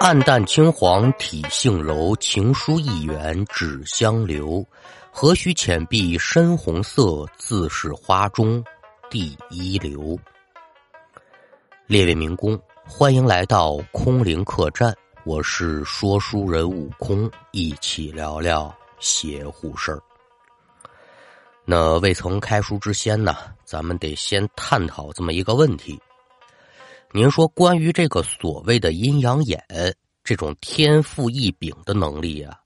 暗淡青黄体性柔，情书一元只相留。何须浅碧深红色，自是花中第一流。列位民工，欢迎来到空灵客栈，我是说书人悟空，一起聊聊邪乎事儿。那未曾开书之先呢，咱们得先探讨这么一个问题。您说，关于这个所谓的阴阳眼这种天赋异禀的能力啊，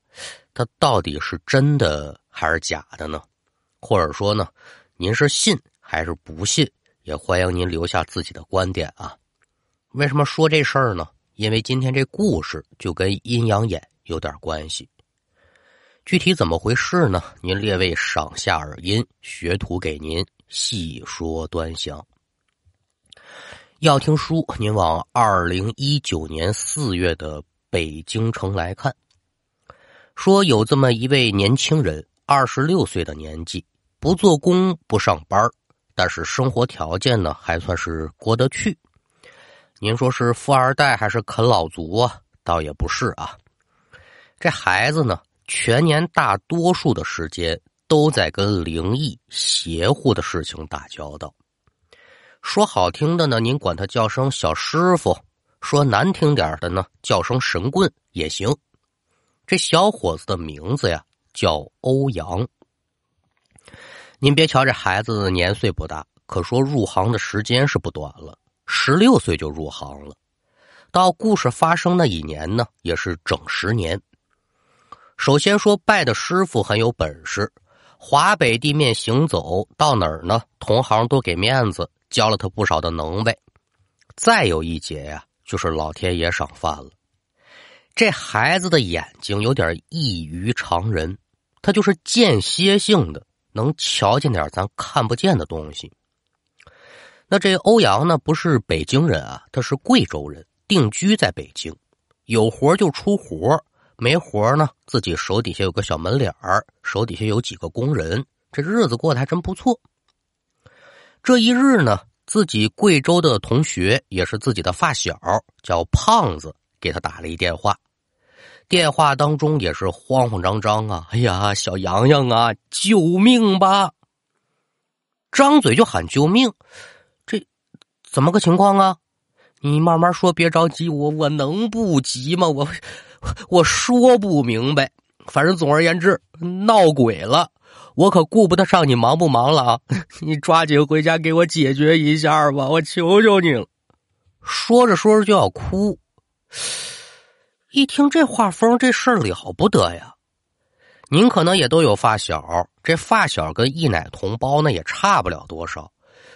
它到底是真的还是假的呢？或者说呢，您是信还是不信？也欢迎您留下自己的观点啊。为什么说这事儿呢？因为今天这故事就跟阴阳眼有点关系。具体怎么回事呢？您列位赏下耳音，学徒给您细说端详。要听书，您往二零一九年四月的北京城来看。说有这么一位年轻人，二十六岁的年纪，不做工不上班，但是生活条件呢还算是过得去。您说是富二代还是啃老族啊？倒也不是啊。这孩子呢，全年大多数的时间都在跟灵异邪乎的事情打交道。说好听的呢，您管他叫声小师傅；说难听点的呢，叫声神棍也行。这小伙子的名字呀，叫欧阳。您别瞧这孩子年岁不大，可说入行的时间是不短了，十六岁就入行了。到故事发生那一年呢，也是整十年。首先说拜的师傅很有本事，华北地面行走到哪儿呢，同行都给面子。教了他不少的能耐，再有一节呀，就是老天爷赏饭了。这孩子的眼睛有点异于常人，他就是间歇性的能瞧见点咱看不见的东西。那这欧阳呢，不是北京人啊，他是贵州人，定居在北京，有活就出活，没活呢，自己手底下有个小门脸儿，手底下有几个工人，这日子过得还真不错。这一日呢，自己贵州的同学也是自己的发小，叫胖子，给他打了一电话。电话当中也是慌慌张张啊！哎呀，小洋洋啊，救命吧！张嘴就喊救命，这怎么个情况啊？你慢慢说，别着急，我我能不急吗？我我说不明白，反正总而言之，闹鬼了。我可顾不得上你忙不忙了啊！你抓紧回家给我解决一下吧，我求求你了。说着说着就要哭，一听这话风，这事儿了不得呀！您可能也都有发小，这发小跟一奶同胞那也差不了多少，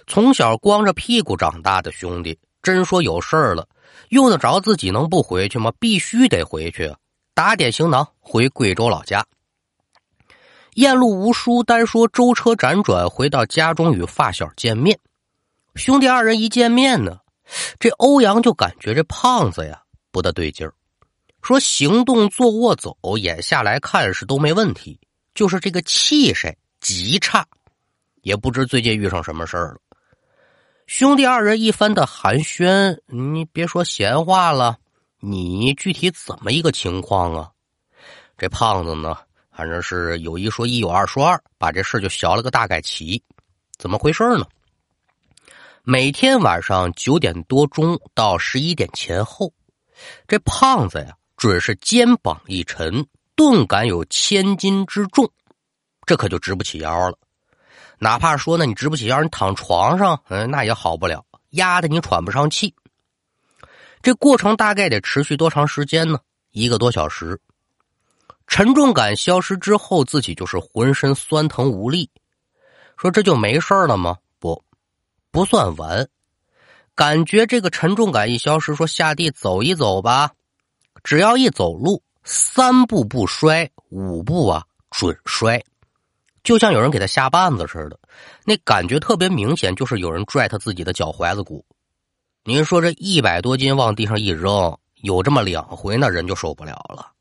从小光着屁股长大的兄弟，真说有事儿了，用得着自己能不回去吗？必须得回去，打点行囊回贵州老家。燕路无书，单说舟车辗转回到家中与发小见面。兄弟二人一见面呢，这欧阳就感觉这胖子呀不大对劲儿，说行动坐卧走，眼下来看是都没问题，就是这个气势极差，也不知最近遇上什么事儿了。兄弟二人一番的寒暄，你别说闲话了，你具体怎么一个情况啊？这胖子呢？反正是有一说一，有二说二，把这事就学了个大概齐。怎么回事呢？每天晚上九点多钟到十一点前后，这胖子呀，准是肩膀一沉，顿感有千斤之重，这可就直不起腰了。哪怕说呢，你直不起腰，你躺床上，嗯，那也好不了，压得你喘不上气。这过程大概得持续多长时间呢？一个多小时。沉重感消失之后，自己就是浑身酸疼无力。说这就没事了吗？不，不算完。感觉这个沉重感一消失，说下地走一走吧。只要一走路，三步不摔，五步啊准摔，就像有人给他下绊子似的。那感觉特别明显，就是有人拽他自己的脚踝子骨。您说这一百多斤往地上一扔，有这么两回，那人就受不了了。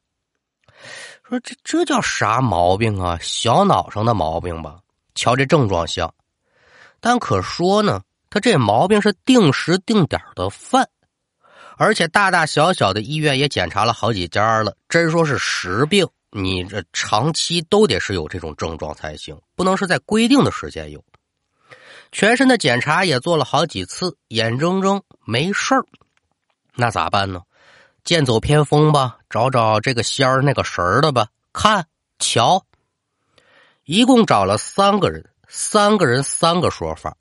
说这这叫啥毛病啊？小脑上的毛病吧。瞧这症状像，但可说呢，他这毛病是定时定点的犯，而且大大小小的医院也检查了好几家了。真说是实病，你这长期都得是有这种症状才行，不能是在规定的时间有。全身的检查也做了好几次，眼睁睁没事儿，那咋办呢？剑走偏锋吧，找找这个仙儿那个神儿的吧。看，瞧，一共找了三个人，三个人三个说法，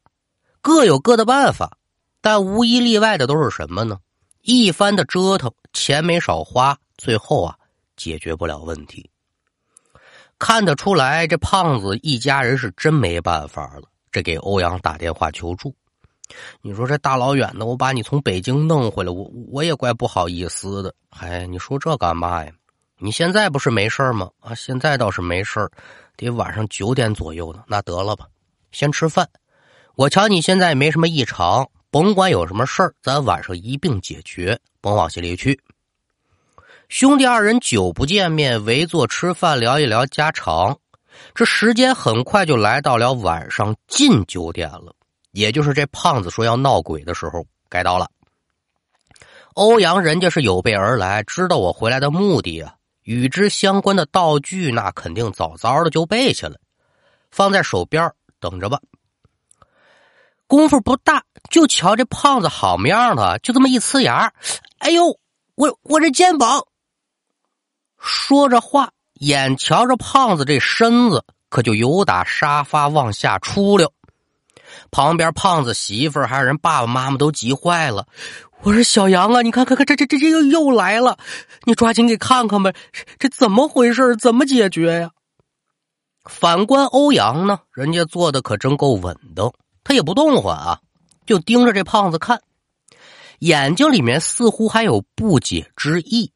各有各的办法，但无一例外的都是什么呢？一番的折腾，钱没少花，最后啊，解决不了问题。看得出来，这胖子一家人是真没办法了。这给欧阳打电话求助。你说这大老远的，我把你从北京弄回来，我我也怪不好意思的。哎，你说这干嘛呀？你现在不是没事吗？啊，现在倒是没事得晚上九点左右呢。那得了吧，先吃饭。我瞧你现在没什么异常，甭管有什么事儿，咱晚上一并解决，甭往心里去。兄弟二人久不见面，围坐吃饭，聊一聊家常。这时间很快就来到了晚上近九点了。也就是这胖子说要闹鬼的时候，该到了。欧阳人家是有备而来，知道我回来的目的啊，与之相关的道具那肯定早早的就备下了，放在手边等着吧。功夫不大，就瞧这胖子好么样的，就这么一呲牙，哎呦，我我这肩膀。说着话，眼瞧着胖子这身子可就由打沙发往下出溜。旁边胖子媳妇儿还有人爸爸妈妈都急坏了。我说小杨啊，你看看看，这这这这又又来了，你抓紧给看看吧，这怎么回事？怎么解决呀？反观欧阳呢，人家做的可真够稳当，他也不动唤啊，就盯着这胖子看，眼睛里面似乎还有不解之意。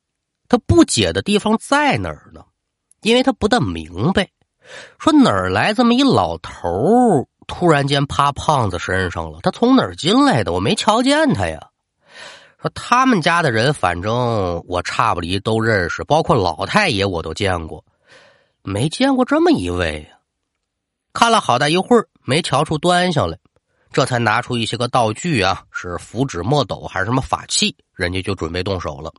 他不解的地方在哪儿呢？因为他不大明白，说哪儿来这么一老头儿。突然间趴胖子身上了，他从哪儿进来的？我没瞧见他呀。说他们家的人，反正我差不离都认识，包括老太爷我都见过，没见过这么一位呀。看了好大一会儿，没瞧出端详来，这才拿出一些个道具啊，是符纸、墨斗还是什么法器，人家就准备动手了。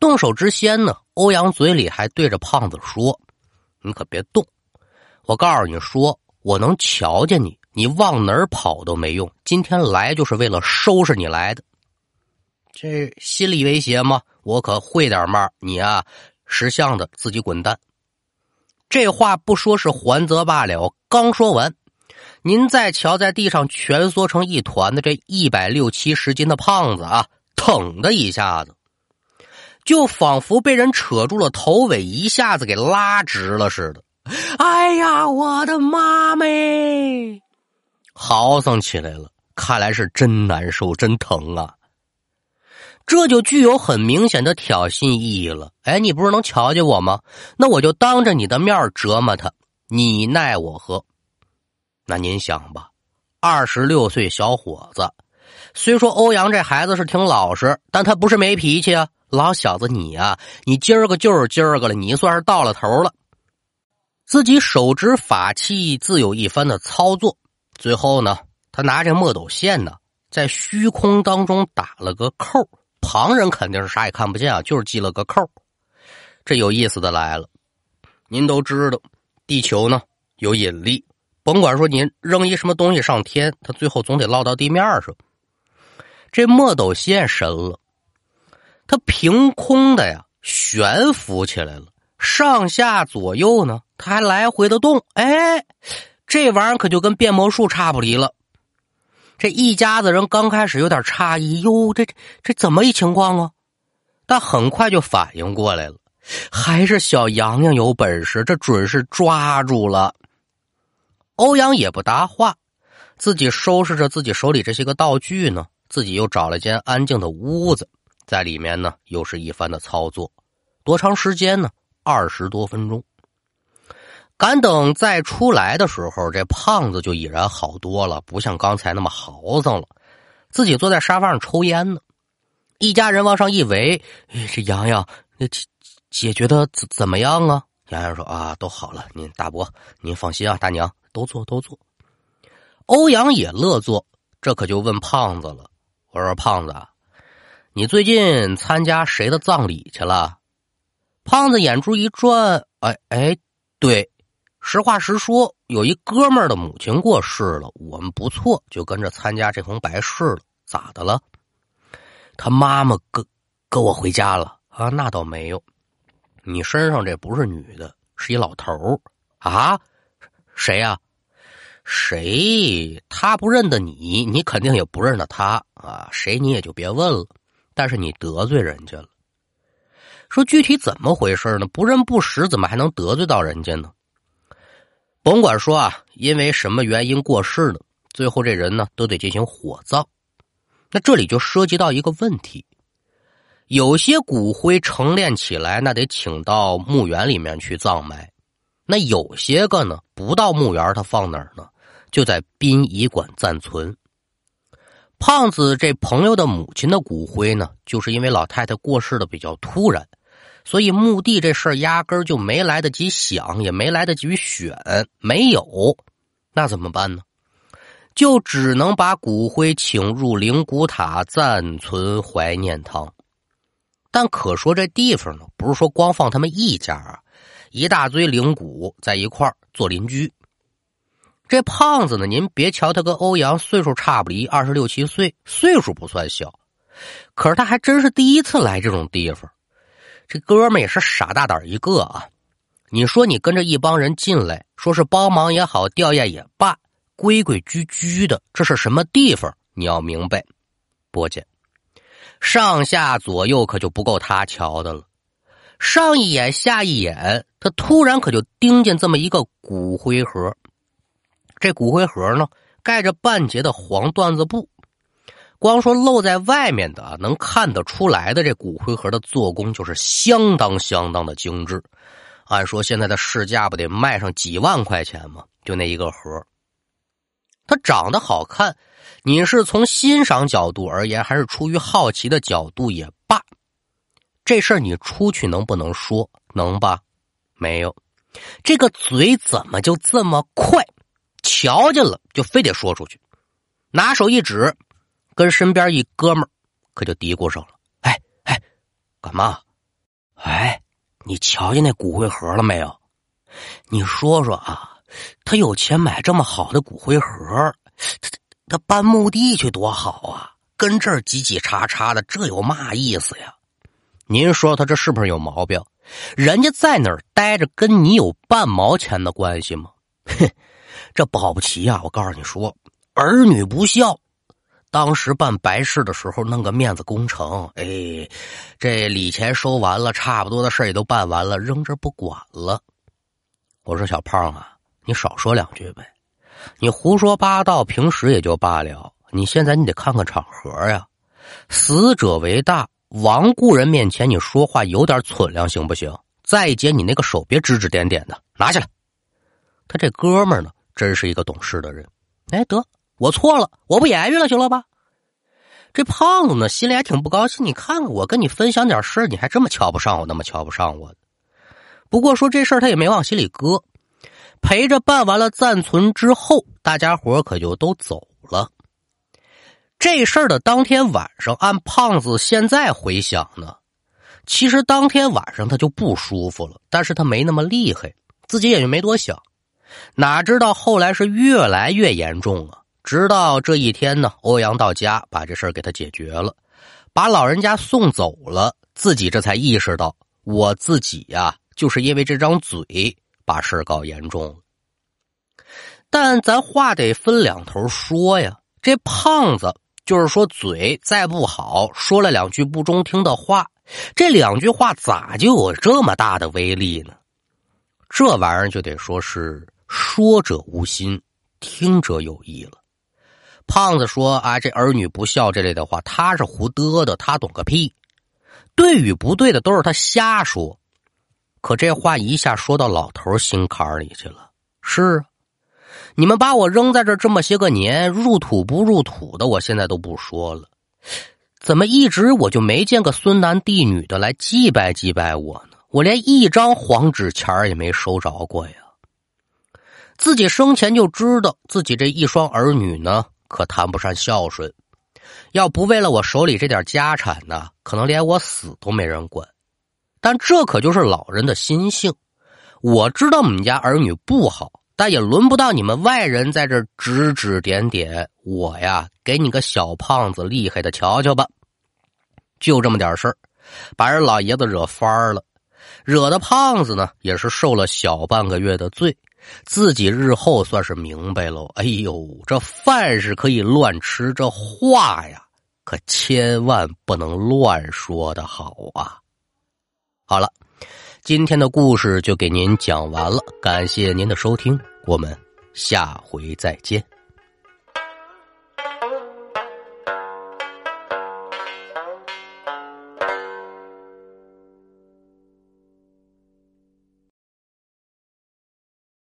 动手之先呢，欧阳嘴里还对着胖子说：“你可别动，我告诉你说。”我能瞧见你，你往哪儿跑都没用。今天来就是为了收拾你来的，这心理威胁吗？我可会点嘛，你啊，识相的自己滚蛋。这话不说是还则罢了，刚说完，您再瞧在地上蜷缩成一团的这一百六七十斤的胖子啊，腾的一下子，就仿佛被人扯住了头尾，一下子给拉直了似的。哎呀，我的妈咪！嚎丧起来了，看来是真难受，真疼啊！这就具有很明显的挑衅意义了。哎，你不是能瞧见我吗？那我就当着你的面折磨他，你奈我何？那您想吧，二十六岁小伙子，虽说欧阳这孩子是挺老实，但他不是没脾气啊。老小子，你呀，你今儿个就是今儿个了，你算是到了头了。自己手执法器，自有一番的操作。最后呢，他拿着墨斗线呢，在虚空当中打了个扣。旁人肯定是啥也看不见啊，就是系了个扣。这有意思的来了，您都知道，地球呢有引力，甭管说您扔一什么东西上天，它最后总得落到地面上。这墨斗线神了，它凭空的呀悬浮起来了，上下左右呢。他还来回的动，哎，这玩意儿可就跟变魔术差不离了。这一家子人刚开始有点诧异，哟，这这怎么一情况啊？但很快就反应过来了，还是小洋洋有本事，这准是抓住了。欧阳也不答话，自己收拾着自己手里这些个道具呢，自己又找了间安静的屋子，在里面呢又是一番的操作。多长时间呢？二十多分钟。赶等再出来的时候，这胖子就已然好多了，不像刚才那么豪丧了。自己坐在沙发上抽烟呢，一家人往上一围，这洋洋那解解决的怎怎么样啊？洋洋说：“啊，都好了，您大伯您放心啊，大娘都坐都坐。”欧阳也乐坐，这可就问胖子了：“我说胖子，你最近参加谁的葬礼去了？”胖子眼珠一转，哎哎，对，实话实说，有一哥们儿的母亲过世了，我们不错，就跟着参加这封白事了。咋的了？他妈妈跟跟我回家了啊？那倒没有。你身上这不是女的，是一老头啊？谁呀？谁？他不认得你，你肯定也不认得他啊？谁你也就别问了。但是你得罪人家了。说具体怎么回事呢？不认不识，怎么还能得罪到人家呢？甭管说啊，因为什么原因过世的，最后这人呢都得进行火葬。那这里就涉及到一个问题。有些骨灰成殓起来，那得请到墓园里面去葬埋；那有些个呢，不到墓园，他放哪儿呢？就在殡仪馆暂存。胖子这朋友的母亲的骨灰呢，就是因为老太太过世的比较突然，所以墓地这事儿压根儿就没来得及想，也没来得及选，没有。那怎么办呢？就只能把骨灰请入灵骨塔暂存怀念堂。但可说这地方呢，不是说光放他们一家啊，一大堆灵骨在一块做邻居。这胖子呢，您别瞧他跟欧阳岁数差不离，二十六七岁，岁数不算小，可是他还真是第一次来这种地方。这哥们也是傻大胆一个啊！你说你跟着一帮人进来，说是帮忙也好，吊唁也罢，规规矩矩的，这是什么地方？你要明白，波姐。上下左右可就不够他瞧的了，上一眼下一眼，他突然可就盯见这么一个骨灰盒。这骨灰盒呢，盖着半截的黄缎子布，光说露在外面的能看得出来的，这骨灰盒的做工就是相当相当的精致。按说现在的市价不得卖上几万块钱吗？就那一个盒，它长得好看。你是从欣赏角度而言，还是出于好奇的角度也罢，这事儿你出去能不能说？能吧？没有，这个嘴怎么就这么快？瞧见了就非得说出去，拿手一指，跟身边一哥们儿可就嘀咕上了：“哎哎，干嘛？哎，你瞧见那骨灰盒了没有？你说说啊，他有钱买这么好的骨灰盒，他。”他搬墓地去多好啊，跟这儿叽叽喳喳的，这有嘛意思呀？您说他这是不是有毛病？人家在哪儿待着，跟你有半毛钱的关系吗？哼，这保不齐呀！我告诉你说，儿女不孝，当时办白事的时候弄个面子工程，哎，这礼钱收完了，差不多的事也都办完了，扔这不管了。我说小胖啊，你少说两句呗。你胡说八道，平时也就罢了，你现在你得看看场合呀。死者为大，亡故人面前你说话有点存量行不行？再接你那个手别指指点点的，拿下来。他这哥们儿呢，真是一个懂事的人。哎，得，我错了，我不言语了，行了吧？这胖子呢，心里还挺不高兴。你看看我跟你分享点事你还这么瞧不上我，那么瞧不上我。不过说这事儿，他也没往心里搁。陪着办完了暂存之后，大家伙可就都走了。这事儿的当天晚上，按胖子现在回想呢，其实当天晚上他就不舒服了，但是他没那么厉害，自己也就没多想。哪知道后来是越来越严重啊！直到这一天呢，欧阳到家把这事儿给他解决了，把老人家送走了，自己这才意识到，我自己呀，就是因为这张嘴。把事搞严重了，但咱话得分两头说呀。这胖子就是说嘴再不好，说了两句不中听的话，这两句话咋就有这么大的威力呢？这玩意儿就得说是说者无心，听者有意了。胖子说啊，这儿女不孝这类的话，他是胡嘚的，他懂个屁。对与不对的都是他瞎说。可这话一下说到老头心坎里去了。是啊，你们把我扔在这这么些个年，入土不入土的，我现在都不说了。怎么一直我就没见个孙男弟女的来祭拜祭拜我呢？我连一张黄纸钱也没收着过呀。自己生前就知道自己这一双儿女呢，可谈不上孝顺。要不为了我手里这点家产呢，可能连我死都没人管。但这可就是老人的心性。我知道我们家儿女不好，但也轮不到你们外人在这指指点点。我呀，给你个小胖子厉害的瞧瞧吧。就这么点事儿，把人老爷子惹翻了，惹的胖子呢也是受了小半个月的罪。自己日后算是明白喽。哎呦，这饭是可以乱吃，这话呀可千万不能乱说的好啊。好了，今天的故事就给您讲完了，感谢您的收听，我们下回再见。